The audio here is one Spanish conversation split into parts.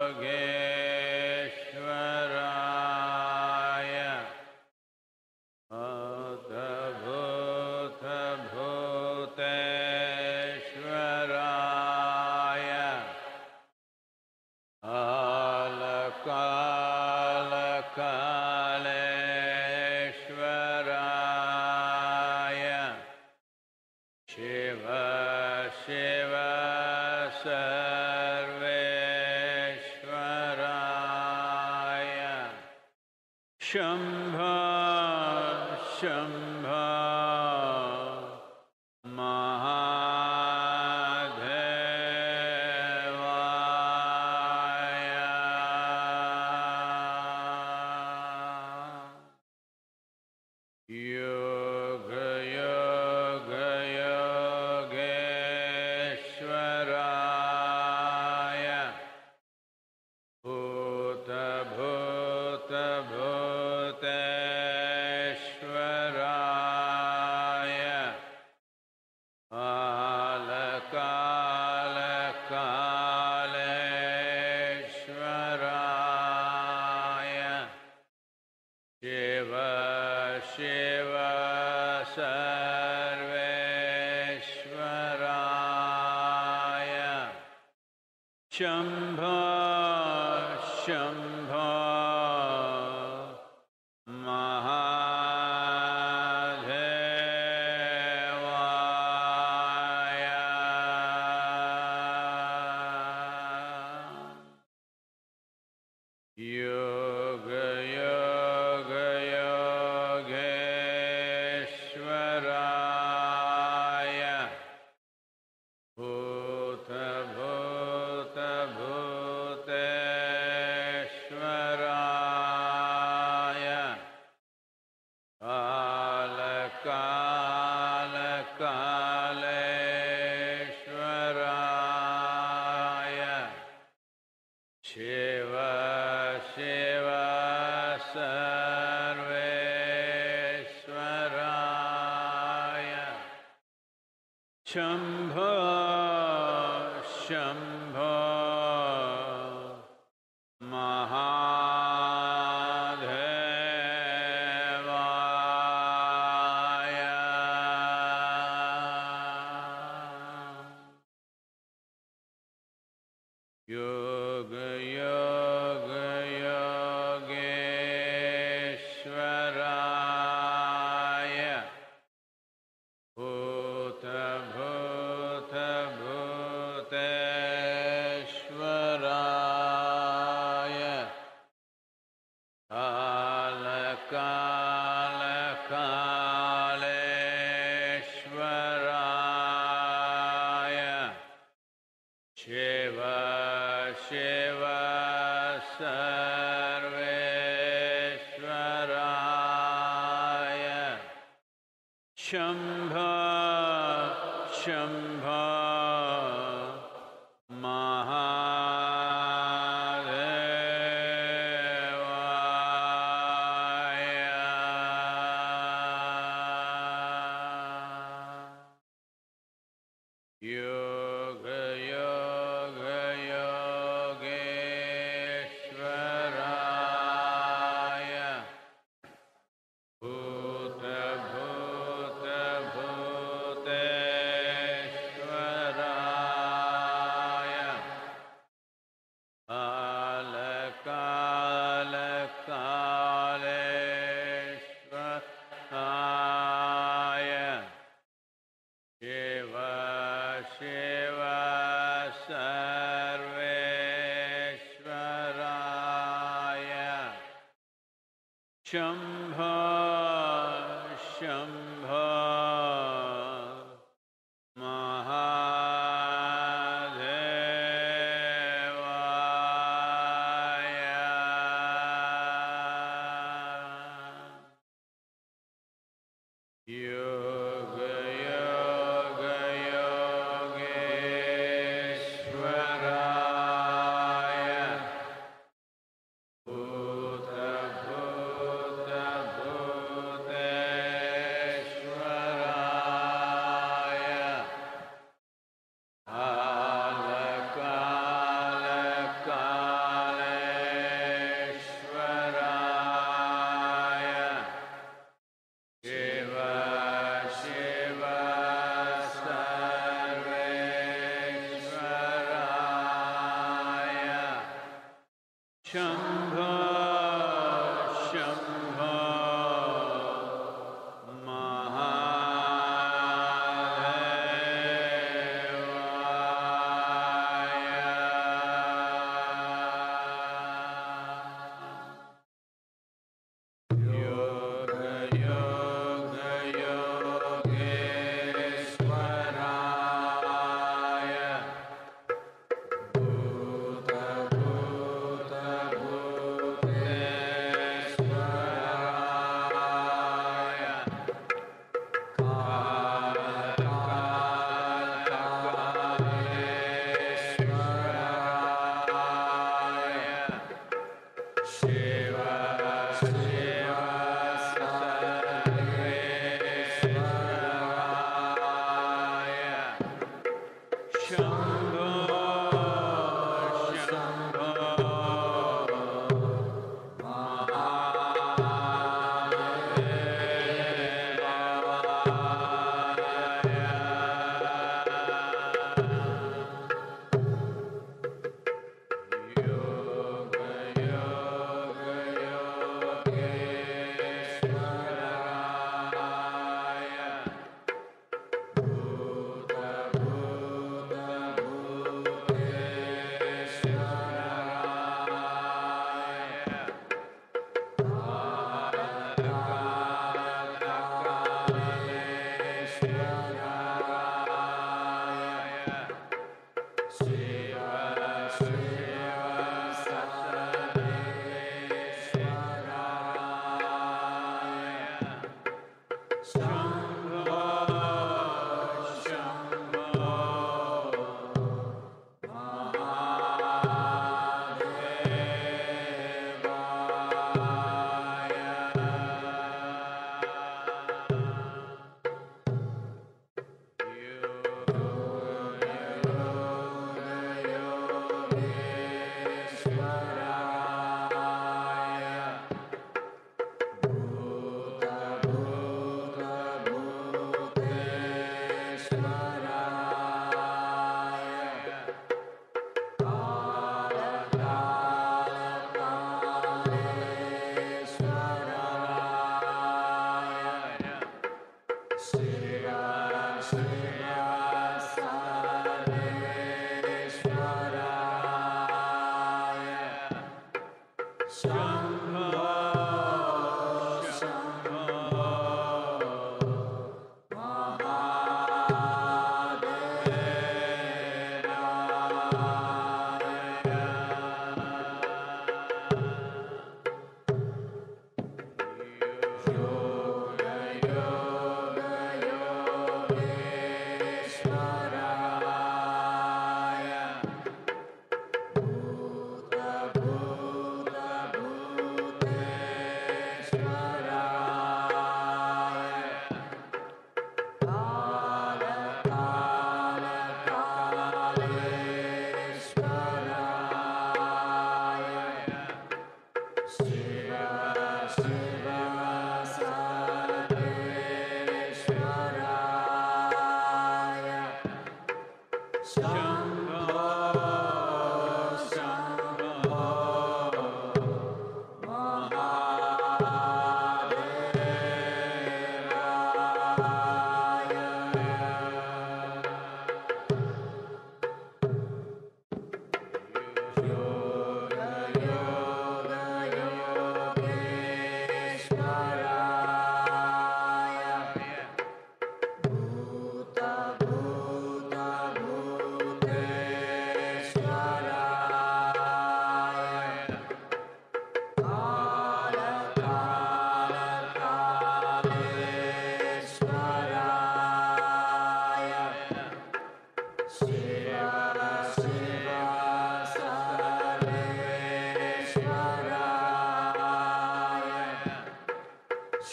again. Shambha, Shambha. Shambha Shambha.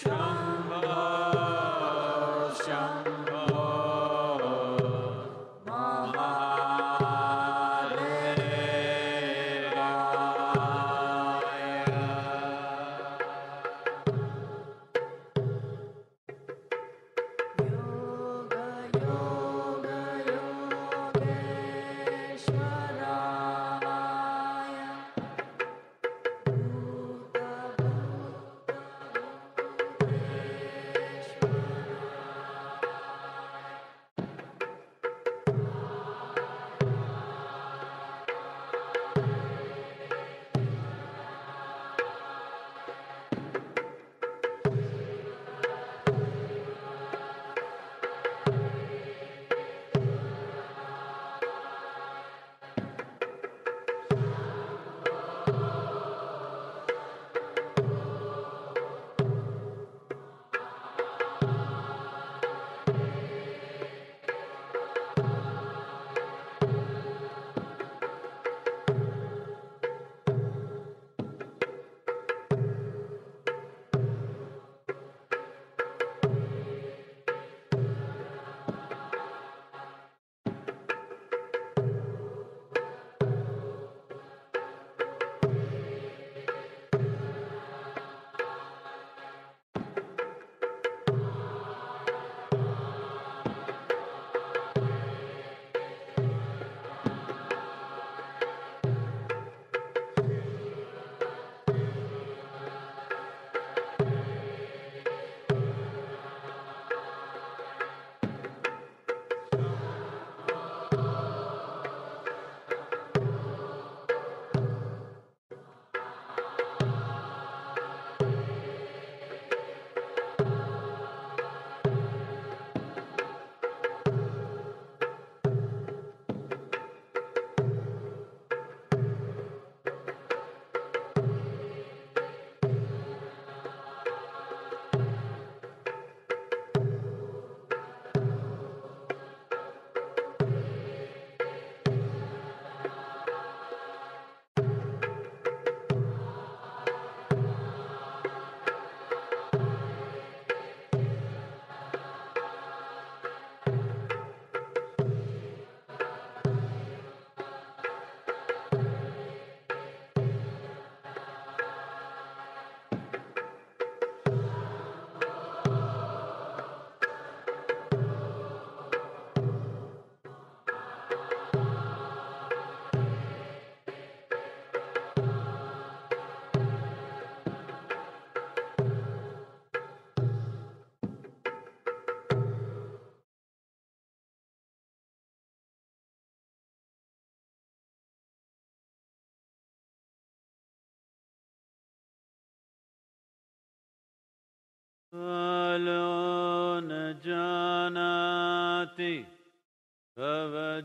strong.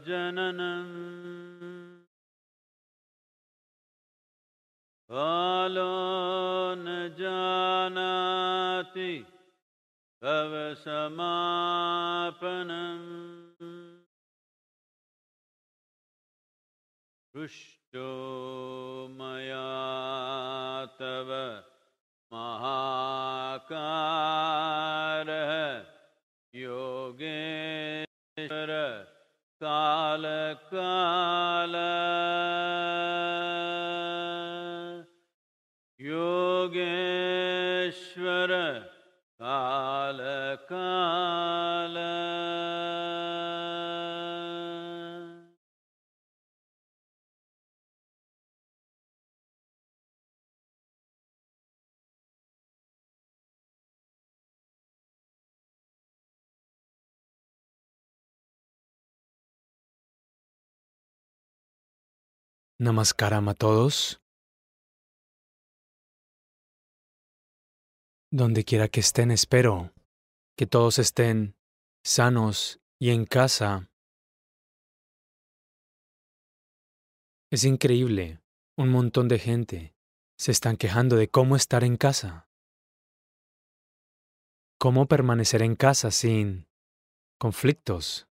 जननम् कालो न जानाति तव समापनम् पृष्टो कालकाल योगेश्वर कालकाल Namaskaram a todos. Donde quiera que estén, espero que todos estén sanos y en casa. Es increíble, un montón de gente se están quejando de cómo estar en casa. Cómo permanecer en casa sin conflictos.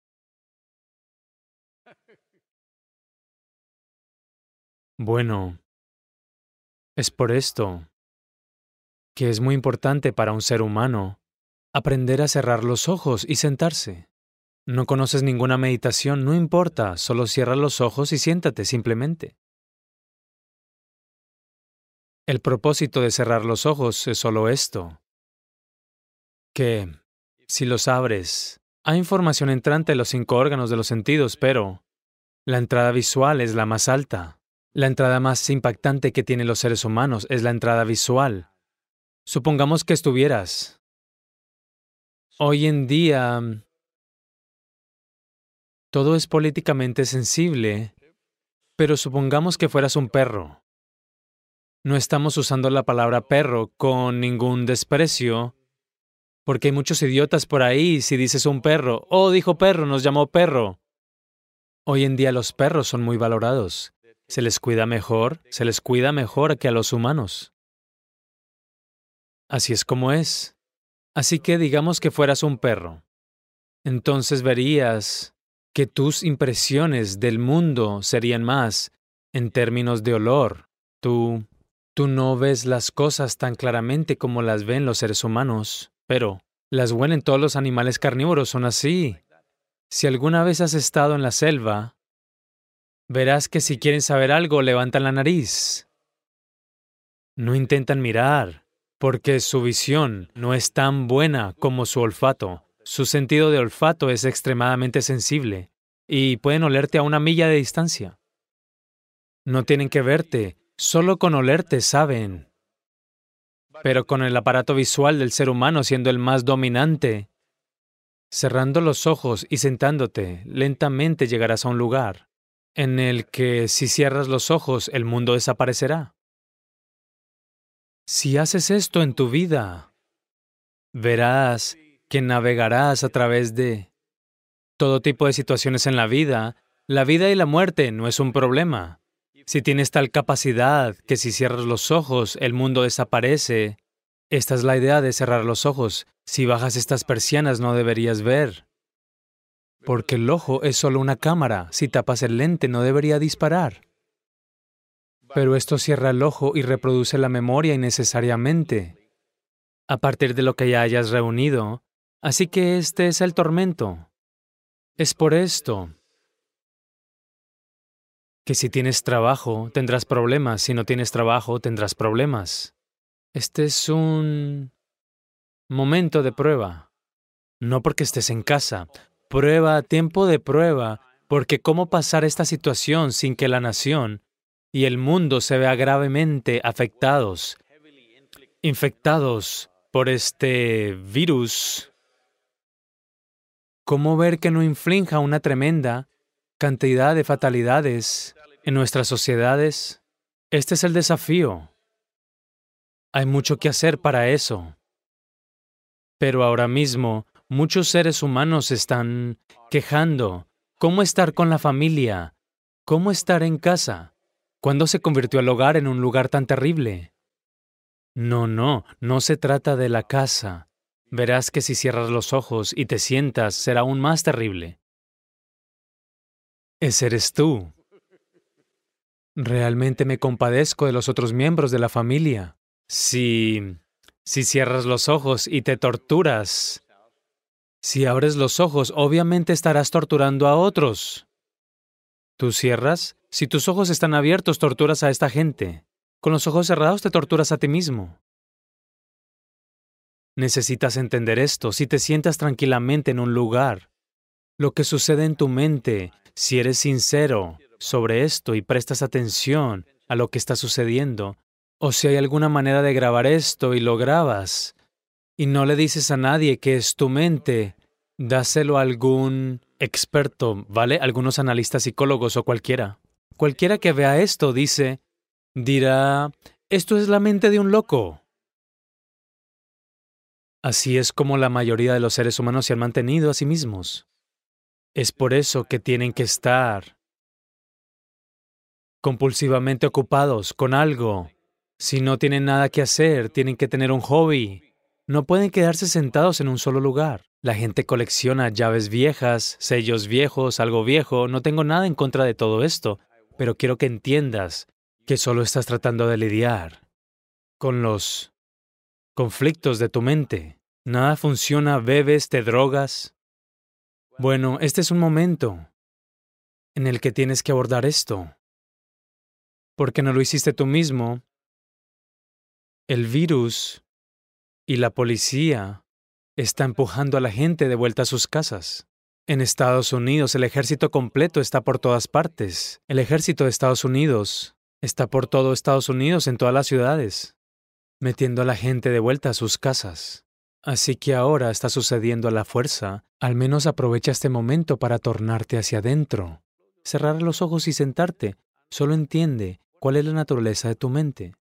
Bueno, es por esto que es muy importante para un ser humano aprender a cerrar los ojos y sentarse. No conoces ninguna meditación, no importa, solo cierra los ojos y siéntate simplemente. El propósito de cerrar los ojos es solo esto, que si los abres, hay información entrante en los cinco órganos de los sentidos, pero la entrada visual es la más alta. La entrada más impactante que tienen los seres humanos es la entrada visual. Supongamos que estuvieras. Hoy en día, todo es políticamente sensible, pero supongamos que fueras un perro. No estamos usando la palabra perro con ningún desprecio, porque hay muchos idiotas por ahí si dices un perro, oh, dijo perro, nos llamó perro. Hoy en día los perros son muy valorados se les cuida mejor, se les cuida mejor que a los humanos. Así es como es. Así que digamos que fueras un perro. Entonces verías que tus impresiones del mundo serían más en términos de olor. Tú, tú no ves las cosas tan claramente como las ven los seres humanos, pero las huelen todos los animales carnívoros, son así. Si alguna vez has estado en la selva, verás que si quieren saber algo, levantan la nariz. No intentan mirar, porque su visión no es tan buena como su olfato. Su sentido de olfato es extremadamente sensible y pueden olerte a una milla de distancia. No tienen que verte, solo con olerte saben. Pero con el aparato visual del ser humano siendo el más dominante, cerrando los ojos y sentándote, lentamente llegarás a un lugar en el que si cierras los ojos el mundo desaparecerá. Si haces esto en tu vida, verás que navegarás a través de todo tipo de situaciones en la vida. La vida y la muerte no es un problema. Si tienes tal capacidad que si cierras los ojos el mundo desaparece, esta es la idea de cerrar los ojos. Si bajas estas persianas no deberías ver. Porque el ojo es solo una cámara. Si tapas el lente no debería disparar. Pero esto cierra el ojo y reproduce la memoria innecesariamente, a partir de lo que ya hayas reunido. Así que este es el tormento. Es por esto que si tienes trabajo, tendrás problemas. Si no tienes trabajo, tendrás problemas. Este es un momento de prueba. No porque estés en casa, prueba, tiempo de prueba, porque cómo pasar esta situación sin que la nación y el mundo se vea gravemente afectados, infectados por este virus. ¿Cómo ver que no inflinja una tremenda cantidad de fatalidades en nuestras sociedades? Este es el desafío. Hay mucho que hacer para eso. Pero ahora mismo muchos seres humanos están quejando. ¿Cómo estar con la familia? ¿Cómo estar en casa? ¿Cuándo se convirtió el hogar en un lugar tan terrible? No, no, no se trata de la casa. Verás que si cierras los ojos y te sientas será aún más terrible. Ese eres tú. Realmente me compadezco de los otros miembros de la familia. Si... si cierras los ojos y te torturas, si abres los ojos, obviamente estarás torturando a otros. ¿Tú cierras? Si tus ojos están abiertos, torturas a esta gente. Con los ojos cerrados te torturas a ti mismo. Necesitas entender esto si te sientas tranquilamente en un lugar. Lo que sucede en tu mente, si eres sincero sobre esto y prestas atención a lo que está sucediendo, o si hay alguna manera de grabar esto y lo grabas, y no le dices a nadie que es tu mente, dáselo a algún experto, ¿vale? Algunos analistas psicólogos o cualquiera. Cualquiera que vea esto dice, dirá, esto es la mente de un loco. Así es como la mayoría de los seres humanos se han mantenido a sí mismos. Es por eso que tienen que estar compulsivamente ocupados con algo. Si no tienen nada que hacer, tienen que tener un hobby. No pueden quedarse sentados en un solo lugar. La gente colecciona llaves viejas, sellos viejos, algo viejo. No tengo nada en contra de todo esto, pero quiero que entiendas que solo estás tratando de lidiar con los conflictos de tu mente. Nada funciona, bebes, te drogas. Bueno, este es un momento en el que tienes que abordar esto. Porque no lo hiciste tú mismo. El virus y la policía está empujando a la gente de vuelta a sus casas. En Estados Unidos el ejército completo está por todas partes. El ejército de Estados Unidos está por todo Estados Unidos en todas las ciudades, metiendo a la gente de vuelta a sus casas. Así que ahora está sucediendo a la fuerza, al menos aprovecha este momento para tornarte hacia adentro. Cerrar los ojos y sentarte. Solo entiende cuál es la naturaleza de tu mente.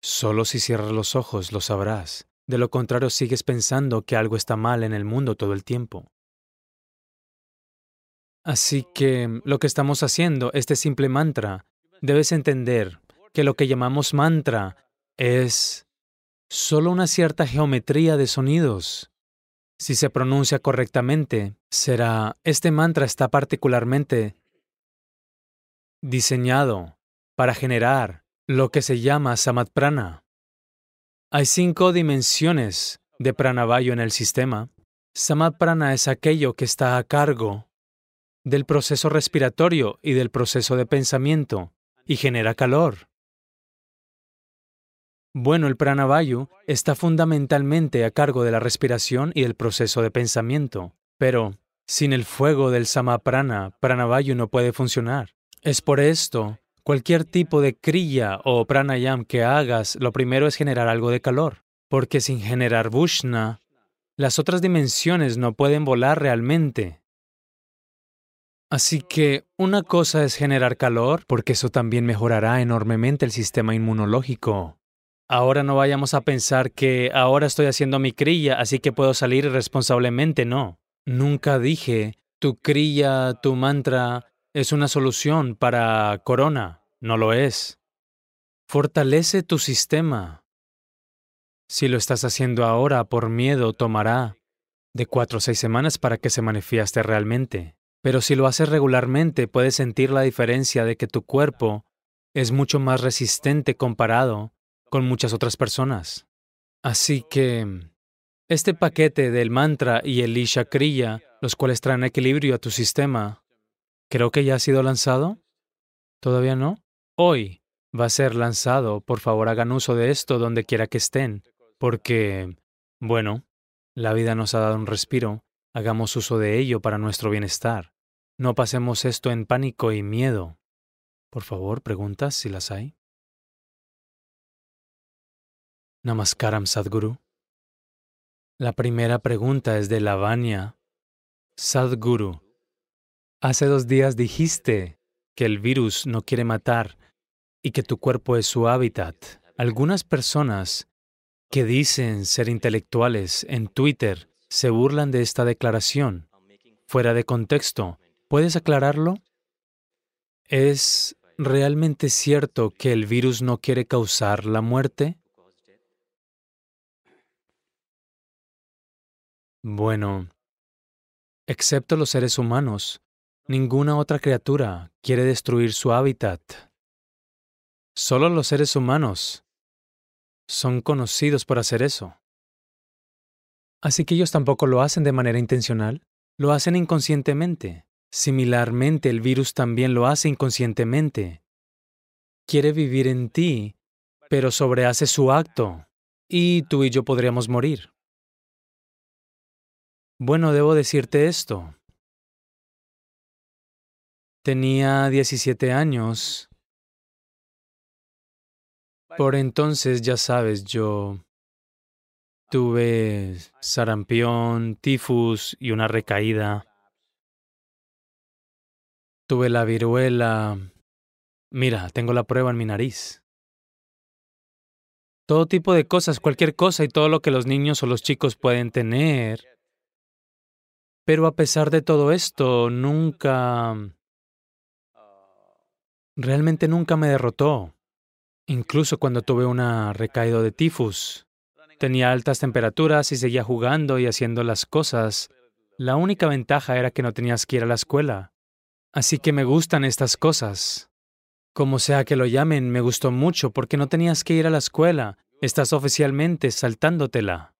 Solo si cierras los ojos lo sabrás. De lo contrario, sigues pensando que algo está mal en el mundo todo el tiempo. Así que lo que estamos haciendo, este simple mantra, debes entender que lo que llamamos mantra es solo una cierta geometría de sonidos. Si se pronuncia correctamente, será, este mantra está particularmente diseñado para generar lo que se llama samadprana. Hay cinco dimensiones de pranavayu en el sistema. Samadprana es aquello que está a cargo del proceso respiratorio y del proceso de pensamiento y genera calor. Bueno, el pranavayu está fundamentalmente a cargo de la respiración y del proceso de pensamiento, pero sin el fuego del samaprana, pranavayu no puede funcionar. Es por esto, cualquier tipo de kriya o pranayam que hagas, lo primero es generar algo de calor, porque sin generar vushna, las otras dimensiones no pueden volar realmente. Así que una cosa es generar calor, porque eso también mejorará enormemente el sistema inmunológico. Ahora no vayamos a pensar que ahora estoy haciendo mi crilla, así que puedo salir irresponsablemente, no. Nunca dije, tu crilla, tu mantra es una solución para corona, no lo es. Fortalece tu sistema. Si lo estás haciendo ahora por miedo, tomará de cuatro o seis semanas para que se manifieste realmente. Pero si lo haces regularmente, puedes sentir la diferencia de que tu cuerpo es mucho más resistente comparado con muchas otras personas. Así que este paquete del mantra y el Isha Kriya, los cuales traen equilibrio a tu sistema, creo que ya ha sido lanzado. ¿Todavía no? Hoy va a ser lanzado. Por favor, hagan uso de esto donde quiera que estén, porque, bueno, la vida nos ha dado un respiro Hagamos uso de ello para nuestro bienestar. No pasemos esto en pánico y miedo. Por favor, preguntas si las hay. Namaskaram Sadguru. La primera pregunta es de Lavanya. Sadguru, hace dos días dijiste que el virus no quiere matar y que tu cuerpo es su hábitat. Algunas personas que dicen ser intelectuales en Twitter se burlan de esta declaración fuera de contexto. ¿Puedes aclararlo? ¿Es realmente cierto que el virus no quiere causar la muerte? Bueno, excepto los seres humanos, ninguna otra criatura quiere destruir su hábitat. Solo los seres humanos son conocidos por hacer eso. Así que ellos tampoco lo hacen de manera intencional, lo hacen inconscientemente. Similarmente, el virus también lo hace inconscientemente. Quiere vivir en ti, pero sobrehace su acto, y tú y yo podríamos morir. Bueno, debo decirte esto. Tenía 17 años. Por entonces, ya sabes, yo tuve sarampión, tifus y una recaída. Tuve la viruela. Mira, tengo la prueba en mi nariz. Todo tipo de cosas, cualquier cosa y todo lo que los niños o los chicos pueden tener. Pero a pesar de todo esto, nunca... Realmente nunca me derrotó. Incluso cuando tuve una recaída de tifus. Tenía altas temperaturas y seguía jugando y haciendo las cosas. La única ventaja era que no tenías que ir a la escuela. Así que me gustan estas cosas. Como sea que lo llamen, me gustó mucho porque no tenías que ir a la escuela. Estás oficialmente saltándotela.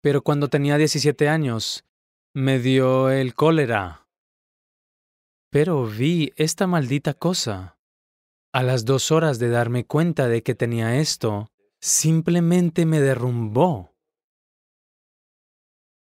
Pero cuando tenía 17 años, me dio el cólera. Pero vi esta maldita cosa. A las dos horas de darme cuenta de que tenía esto, simplemente me derrumbó.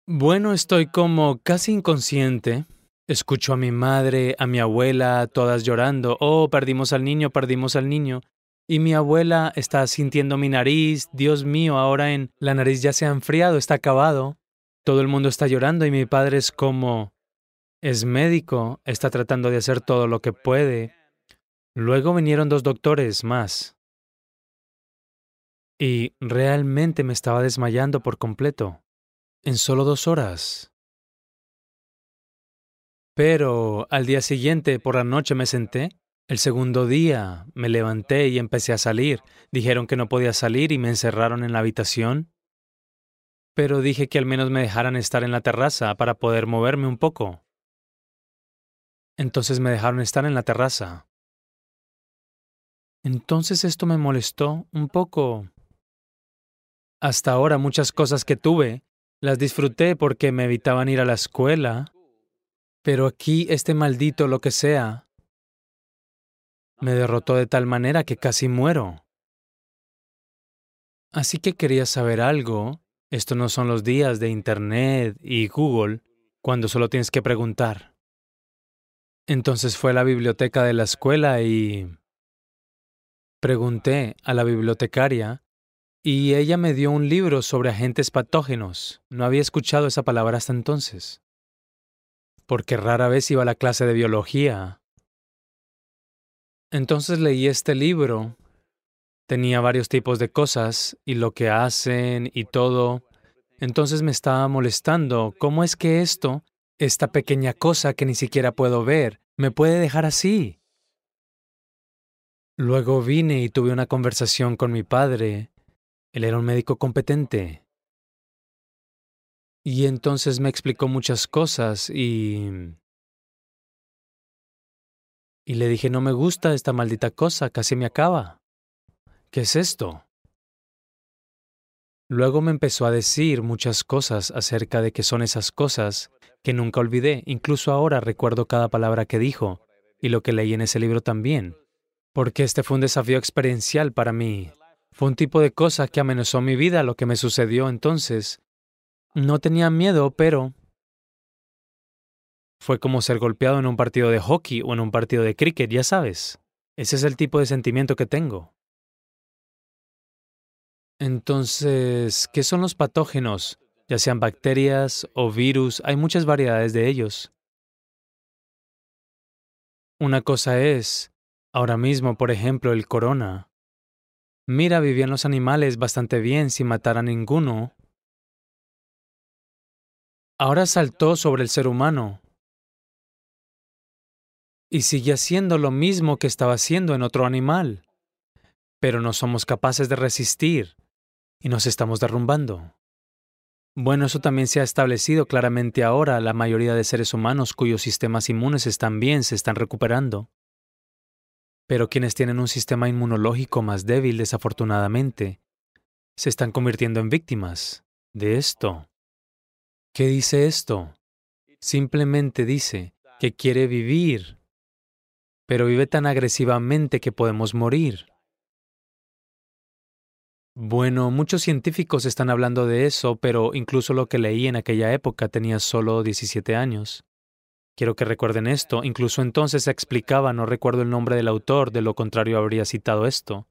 Bueno, estoy como casi inconsciente. Escucho a mi madre, a mi abuela, todas llorando. Oh, perdimos al niño, perdimos al niño. Y mi abuela está sintiendo mi nariz. Dios mío, ahora en la nariz ya se ha enfriado, está acabado. Todo el mundo está llorando y mi padre es como... Es médico, está tratando de hacer todo lo que puede. Luego vinieron dos doctores más. Y realmente me estaba desmayando por completo, en solo dos horas. Pero al día siguiente, por la noche, me senté. El segundo día me levanté y empecé a salir. Dijeron que no podía salir y me encerraron en la habitación. Pero dije que al menos me dejaran estar en la terraza para poder moverme un poco. Entonces me dejaron estar en la terraza. Entonces esto me molestó un poco. Hasta ahora muchas cosas que tuve las disfruté porque me evitaban ir a la escuela, pero aquí este maldito lo que sea me derrotó de tal manera que casi muero. Así que quería saber algo. Esto no son los días de Internet y Google, cuando solo tienes que preguntar. Entonces fue a la biblioteca de la escuela y Pregunté a la bibliotecaria y ella me dio un libro sobre agentes patógenos. No había escuchado esa palabra hasta entonces. Porque rara vez iba a la clase de biología. Entonces leí este libro. Tenía varios tipos de cosas y lo que hacen y todo. Entonces me estaba molestando. ¿Cómo es que esto, esta pequeña cosa que ni siquiera puedo ver, me puede dejar así? Luego vine y tuve una conversación con mi padre. Él era un médico competente. Y entonces me explicó muchas cosas y... Y le dije, no me gusta esta maldita cosa, casi me acaba. ¿Qué es esto? Luego me empezó a decir muchas cosas acerca de qué son esas cosas que nunca olvidé, incluso ahora recuerdo cada palabra que dijo y lo que leí en ese libro también porque este fue un desafío experiencial para mí. Fue un tipo de cosa que amenazó mi vida lo que me sucedió entonces. No tenía miedo, pero fue como ser golpeado en un partido de hockey o en un partido de cricket, ya sabes. Ese es el tipo de sentimiento que tengo. Entonces, ¿qué son los patógenos? Ya sean bacterias o virus, hay muchas variedades de ellos. Una cosa es Ahora mismo, por ejemplo, el corona. Mira, vivían los animales bastante bien sin matar a ninguno. Ahora saltó sobre el ser humano y sigue haciendo lo mismo que estaba haciendo en otro animal. Pero no somos capaces de resistir y nos estamos derrumbando. Bueno, eso también se ha establecido claramente ahora. La mayoría de seres humanos cuyos sistemas inmunes están bien se están recuperando. Pero quienes tienen un sistema inmunológico más débil, desafortunadamente, se están convirtiendo en víctimas de esto. ¿Qué dice esto? Simplemente dice que quiere vivir, pero vive tan agresivamente que podemos morir. Bueno, muchos científicos están hablando de eso, pero incluso lo que leí en aquella época tenía solo 17 años. Quiero que recuerden esto, incluso entonces explicaba, no recuerdo el nombre del autor, de lo contrario habría citado esto.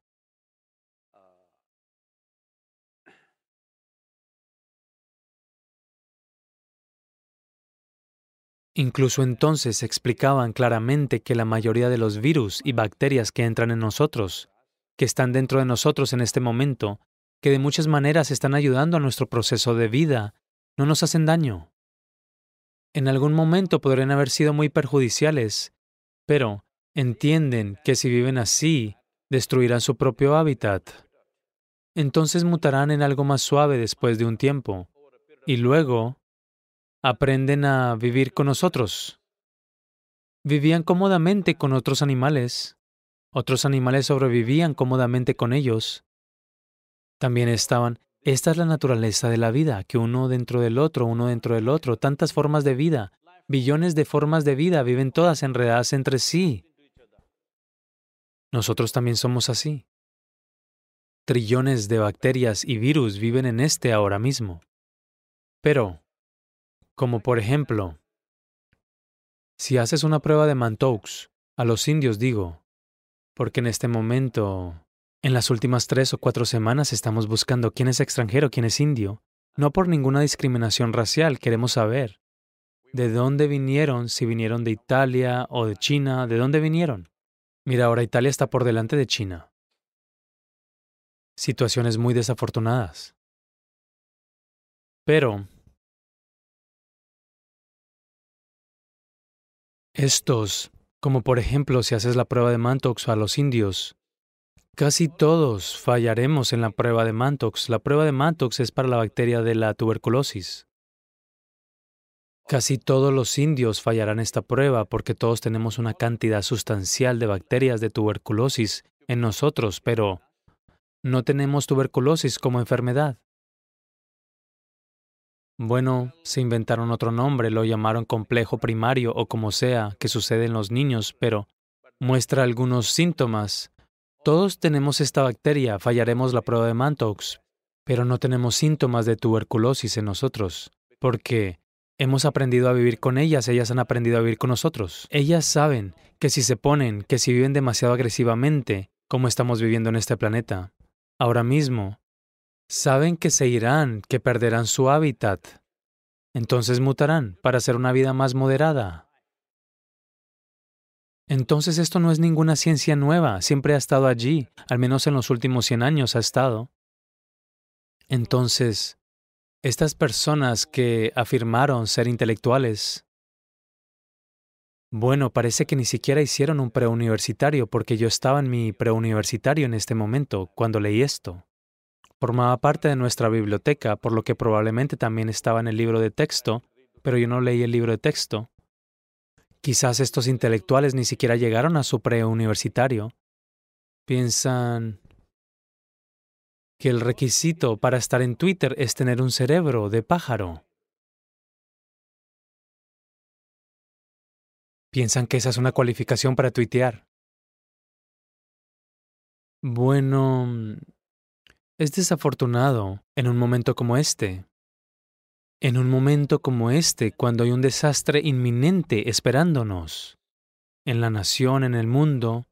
Incluso entonces explicaban claramente que la mayoría de los virus y bacterias que entran en nosotros que están dentro de nosotros en este momento, que de muchas maneras están ayudando a nuestro proceso de vida, no nos hacen daño. En algún momento podrían haber sido muy perjudiciales, pero entienden que si viven así, destruirán su propio hábitat. Entonces mutarán en algo más suave después de un tiempo, y luego aprenden a vivir con nosotros. Vivían cómodamente con otros animales, otros animales sobrevivían cómodamente con ellos. También estaban, esta es la naturaleza de la vida, que uno dentro del otro, uno dentro del otro, tantas formas de vida, billones de formas de vida viven todas enredadas entre sí. Nosotros también somos así. Trillones de bacterias y virus viven en este ahora mismo. Pero, como por ejemplo, si haces una prueba de Mantoux, a los indios digo, porque en este momento, en las últimas tres o cuatro semanas estamos buscando quién es extranjero, quién es indio. No por ninguna discriminación racial, queremos saber de dónde vinieron, si vinieron de Italia o de China, de dónde vinieron. Mira, ahora Italia está por delante de China. Situaciones muy desafortunadas. Pero estos como por ejemplo si haces la prueba de Mantox a los indios. Casi todos fallaremos en la prueba de Mantox. La prueba de Mantox es para la bacteria de la tuberculosis. Casi todos los indios fallarán esta prueba porque todos tenemos una cantidad sustancial de bacterias de tuberculosis en nosotros, pero no tenemos tuberculosis como enfermedad. Bueno, se inventaron otro nombre, lo llamaron complejo primario o como sea, que sucede en los niños, pero muestra algunos síntomas. Todos tenemos esta bacteria, fallaremos la prueba de Mantox, pero no tenemos síntomas de tuberculosis en nosotros, porque hemos aprendido a vivir con ellas, ellas han aprendido a vivir con nosotros. Ellas saben que si se ponen, que si viven demasiado agresivamente, como estamos viviendo en este planeta, ahora mismo, Saben que se irán, que perderán su hábitat. Entonces mutarán para hacer una vida más moderada. Entonces esto no es ninguna ciencia nueva, siempre ha estado allí, al menos en los últimos 100 años ha estado. Entonces, estas personas que afirmaron ser intelectuales, bueno, parece que ni siquiera hicieron un preuniversitario porque yo estaba en mi preuniversitario en este momento cuando leí esto. Formaba parte de nuestra biblioteca, por lo que probablemente también estaba en el libro de texto, pero yo no leí el libro de texto. Quizás estos intelectuales ni siquiera llegaron a su preuniversitario. Piensan que el requisito para estar en Twitter es tener un cerebro de pájaro. Piensan que esa es una cualificación para tuitear. Bueno, es desafortunado en un momento como este. En un momento como este, cuando hay un desastre inminente esperándonos, en la nación, en el mundo,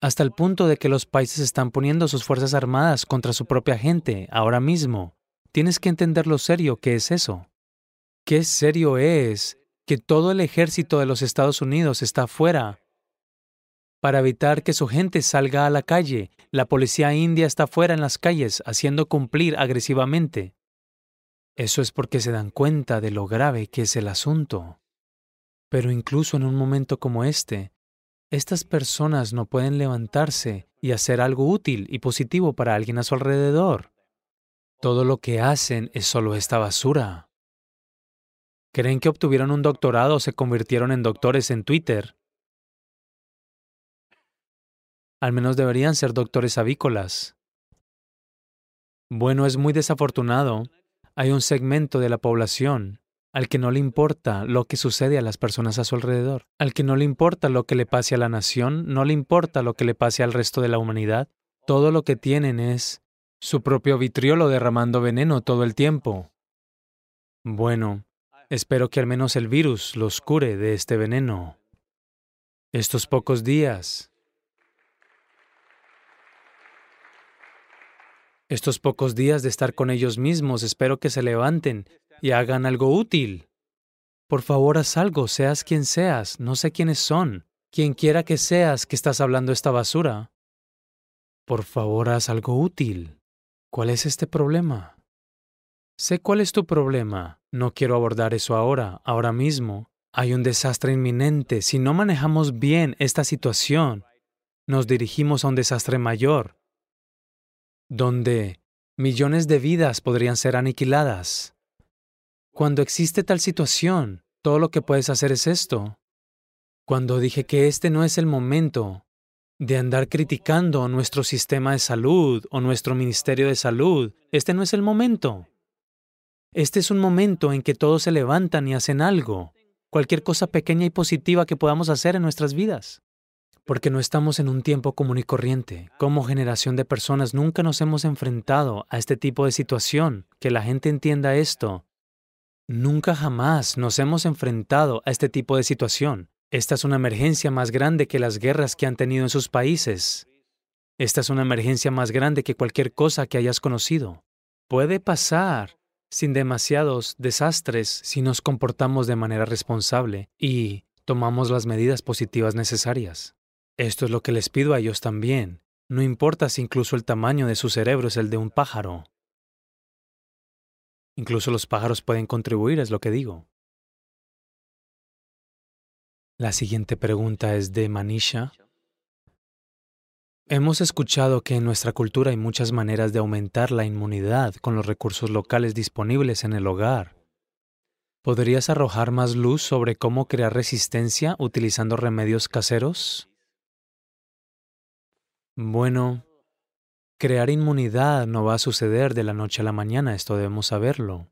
hasta el punto de que los países están poniendo sus fuerzas armadas contra su propia gente ahora mismo. Tienes que entender lo serio que es eso. Qué serio es que todo el ejército de los Estados Unidos está fuera para evitar que su gente salga a la calle. La policía india está fuera en las calles haciendo cumplir agresivamente. Eso es porque se dan cuenta de lo grave que es el asunto. Pero incluso en un momento como este, estas personas no pueden levantarse y hacer algo útil y positivo para alguien a su alrededor. Todo lo que hacen es solo esta basura. Creen que obtuvieron un doctorado o se convirtieron en doctores en Twitter. Al menos deberían ser doctores avícolas. Bueno, es muy desafortunado. Hay un segmento de la población al que no le importa lo que sucede a las personas a su alrededor, al que no le importa lo que le pase a la nación, no le importa lo que le pase al resto de la humanidad. Todo lo que tienen es su propio vitriolo derramando veneno todo el tiempo. Bueno, espero que al menos el virus los cure de este veneno. Estos pocos días, estos pocos días de estar con ellos mismos, espero que se levanten y hagan algo útil. Por favor, haz algo, seas quien seas, no sé quiénes son, quien quiera que seas que estás hablando esta basura. Por favor, haz algo útil. ¿Cuál es este problema? Sé cuál es tu problema. No quiero abordar eso ahora, ahora mismo. Hay un desastre inminente. Si no manejamos bien esta situación, nos dirigimos a un desastre mayor, donde millones de vidas podrían ser aniquiladas. Cuando existe tal situación, todo lo que puedes hacer es esto. Cuando dije que este no es el momento de andar criticando nuestro sistema de salud o nuestro Ministerio de Salud, este no es el momento. Este es un momento en que todos se levantan y hacen algo, cualquier cosa pequeña y positiva que podamos hacer en nuestras vidas. Porque no estamos en un tiempo común y corriente. Como generación de personas nunca nos hemos enfrentado a este tipo de situación. Que la gente entienda esto Nunca jamás nos hemos enfrentado a este tipo de situación. Esta es una emergencia más grande que las guerras que han tenido en sus países. Esta es una emergencia más grande que cualquier cosa que hayas conocido. Puede pasar sin demasiados desastres si nos comportamos de manera responsable y tomamos las medidas positivas necesarias. Esto es lo que les pido a ellos también. No importa si incluso el tamaño de su cerebro es el de un pájaro. Incluso los pájaros pueden contribuir, es lo que digo. La siguiente pregunta es de Manisha. Hemos escuchado que en nuestra cultura hay muchas maneras de aumentar la inmunidad con los recursos locales disponibles en el hogar. ¿Podrías arrojar más luz sobre cómo crear resistencia utilizando remedios caseros? Bueno, Crear inmunidad no va a suceder de la noche a la mañana, esto debemos saberlo.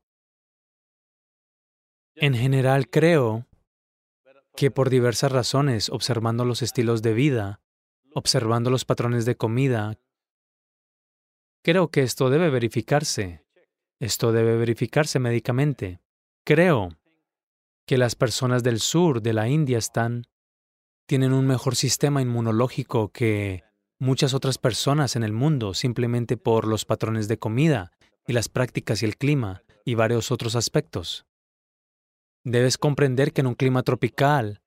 En general creo que por diversas razones, observando los estilos de vida, observando los patrones de comida, creo que esto debe verificarse. Esto debe verificarse médicamente. Creo que las personas del sur de la India están tienen un mejor sistema inmunológico que muchas otras personas en el mundo simplemente por los patrones de comida y las prácticas y el clima y varios otros aspectos. Debes comprender que en un clima tropical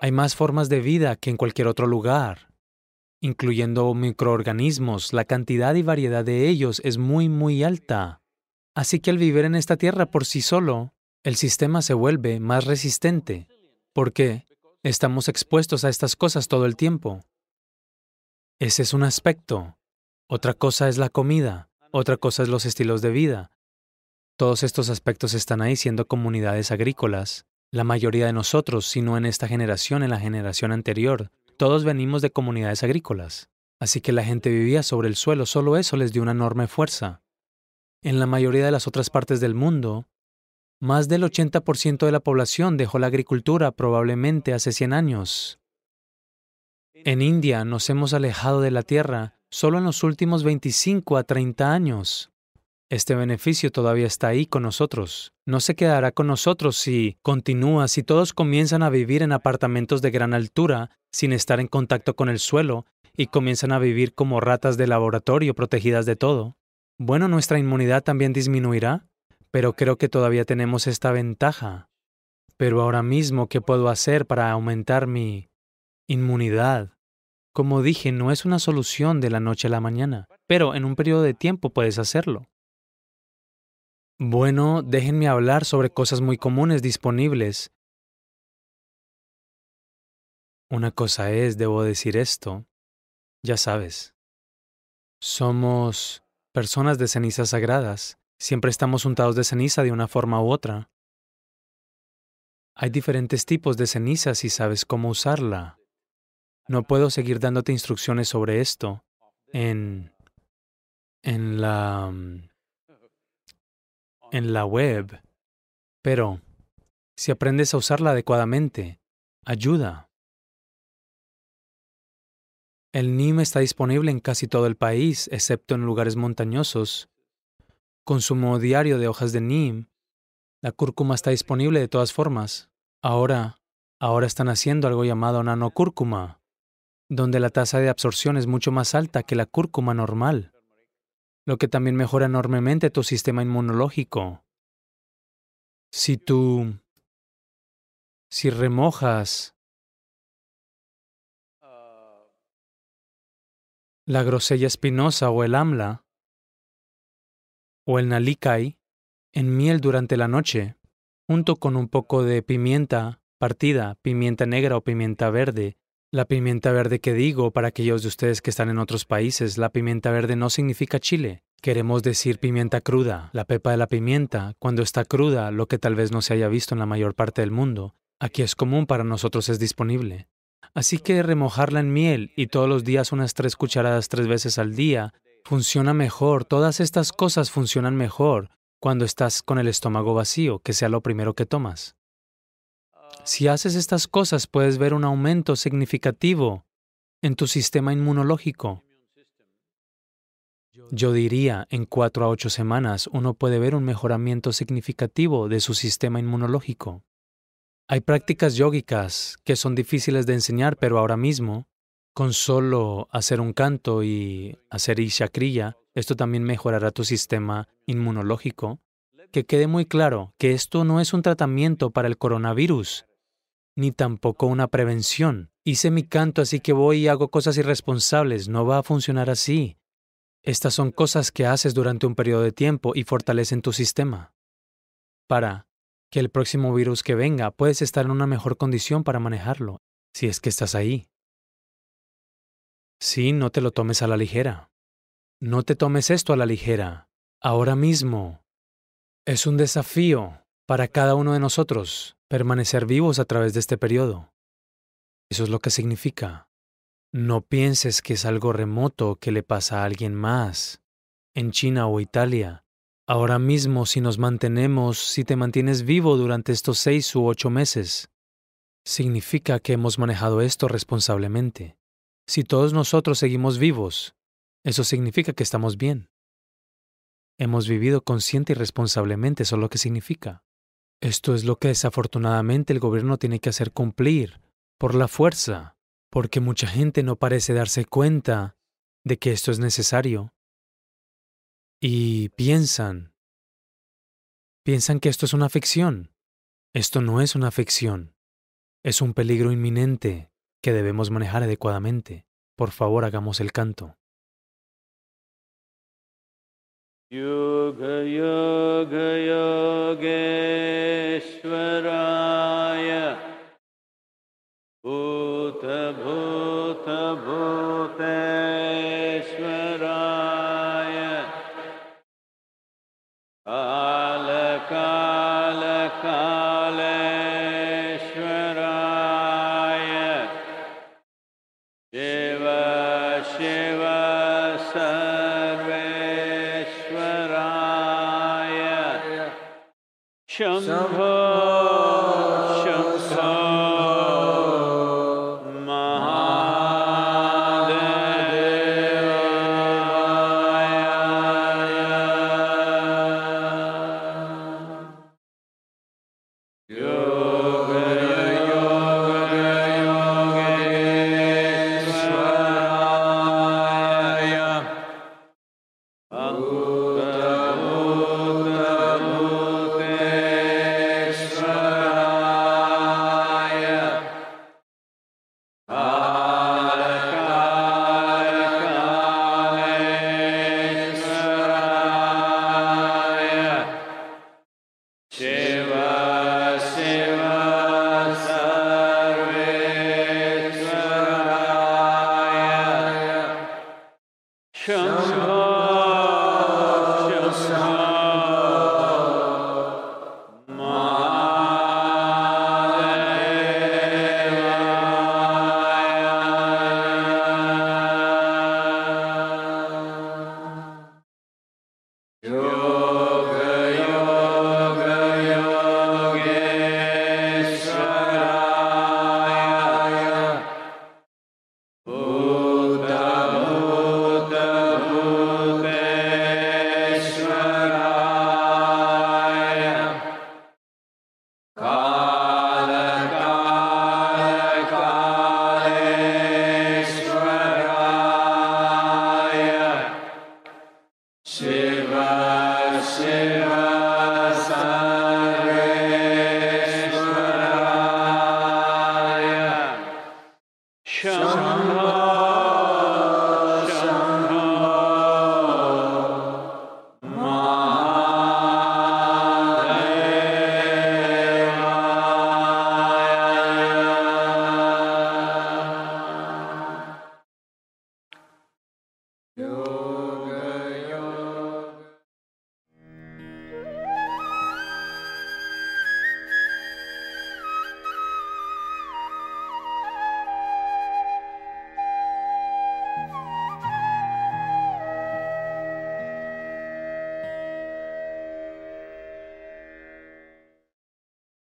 hay más formas de vida que en cualquier otro lugar, incluyendo microorganismos, la cantidad y variedad de ellos es muy, muy alta. Así que al vivir en esta tierra por sí solo, el sistema se vuelve más resistente, porque estamos expuestos a estas cosas todo el tiempo. Ese es un aspecto. Otra cosa es la comida, otra cosa es los estilos de vida. Todos estos aspectos están ahí siendo comunidades agrícolas. La mayoría de nosotros, si no en esta generación, en la generación anterior, todos venimos de comunidades agrícolas. Así que la gente vivía sobre el suelo, solo eso les dio una enorme fuerza. En la mayoría de las otras partes del mundo, más del 80% de la población dejó la agricultura probablemente hace 100 años. En India nos hemos alejado de la tierra solo en los últimos 25 a 30 años. Este beneficio todavía está ahí con nosotros. No se quedará con nosotros si continúa, si todos comienzan a vivir en apartamentos de gran altura, sin estar en contacto con el suelo, y comienzan a vivir como ratas de laboratorio protegidas de todo. Bueno, nuestra inmunidad también disminuirá, pero creo que todavía tenemos esta ventaja. Pero ahora mismo, ¿qué puedo hacer para aumentar mi inmunidad. Como dije, no es una solución de la noche a la mañana, pero en un periodo de tiempo puedes hacerlo. Bueno, déjenme hablar sobre cosas muy comunes disponibles. Una cosa es, debo decir esto, ya sabes, somos personas de cenizas sagradas, siempre estamos untados de ceniza de una forma u otra. Hay diferentes tipos de ceniza si sabes cómo usarla. No puedo seguir dándote instrucciones sobre esto en en la en la web, pero si aprendes a usarla adecuadamente, ayuda. El NIM está disponible en casi todo el país, excepto en lugares montañosos. Consumo diario de hojas de NIM. La cúrcuma está disponible de todas formas. Ahora, ahora están haciendo algo llamado nanocúrcuma, donde la tasa de absorción es mucho más alta que la cúrcuma normal, lo que también mejora enormemente tu sistema inmunológico. Si tú, si remojas la grosella espinosa o el amla, o el nalicay, en miel durante la noche, junto con un poco de pimienta partida, pimienta negra o pimienta verde. La pimienta verde que digo, para aquellos de ustedes que están en otros países, la pimienta verde no significa chile. Queremos decir pimienta cruda, la pepa de la pimienta, cuando está cruda, lo que tal vez no se haya visto en la mayor parte del mundo. Aquí es común, para nosotros es disponible. Así que remojarla en miel y todos los días unas tres cucharadas tres veces al día funciona mejor. Todas estas cosas funcionan mejor cuando estás con el estómago vacío, que sea lo primero que tomas. Si haces estas cosas puedes ver un aumento significativo en tu sistema inmunológico. Yo diría, en cuatro a ocho semanas uno puede ver un mejoramiento significativo de su sistema inmunológico. Hay prácticas yógicas que son difíciles de enseñar, pero ahora mismo, con solo hacer un canto y hacer ishakriya, esto también mejorará tu sistema inmunológico. Que quede muy claro que esto no es un tratamiento para el coronavirus, ni tampoco una prevención. Hice mi canto, así que voy y hago cosas irresponsables. No va a funcionar así. Estas son cosas que haces durante un periodo de tiempo y fortalecen tu sistema. Para que el próximo virus que venga puedes estar en una mejor condición para manejarlo, si es que estás ahí. Sí, no te lo tomes a la ligera. No te tomes esto a la ligera. Ahora mismo. Es un desafío para cada uno de nosotros permanecer vivos a través de este periodo. Eso es lo que significa. No pienses que es algo remoto que le pasa a alguien más, en China o Italia. Ahora mismo, si nos mantenemos, si te mantienes vivo durante estos seis u ocho meses, significa que hemos manejado esto responsablemente. Si todos nosotros seguimos vivos, eso significa que estamos bien. Hemos vivido consciente y responsablemente, eso es lo que significa. Esto es lo que desafortunadamente el gobierno tiene que hacer cumplir, por la fuerza porque mucha gente no parece darse cuenta de que esto es necesario. Y piensan, piensan que esto es una ficción. Esto no es una ficción. Es un peligro inminente que debemos manejar adecuadamente. Por favor, hagamos el canto. योगयोगयोगेश्वराय भूत भूत भूतश्वराय काल कालका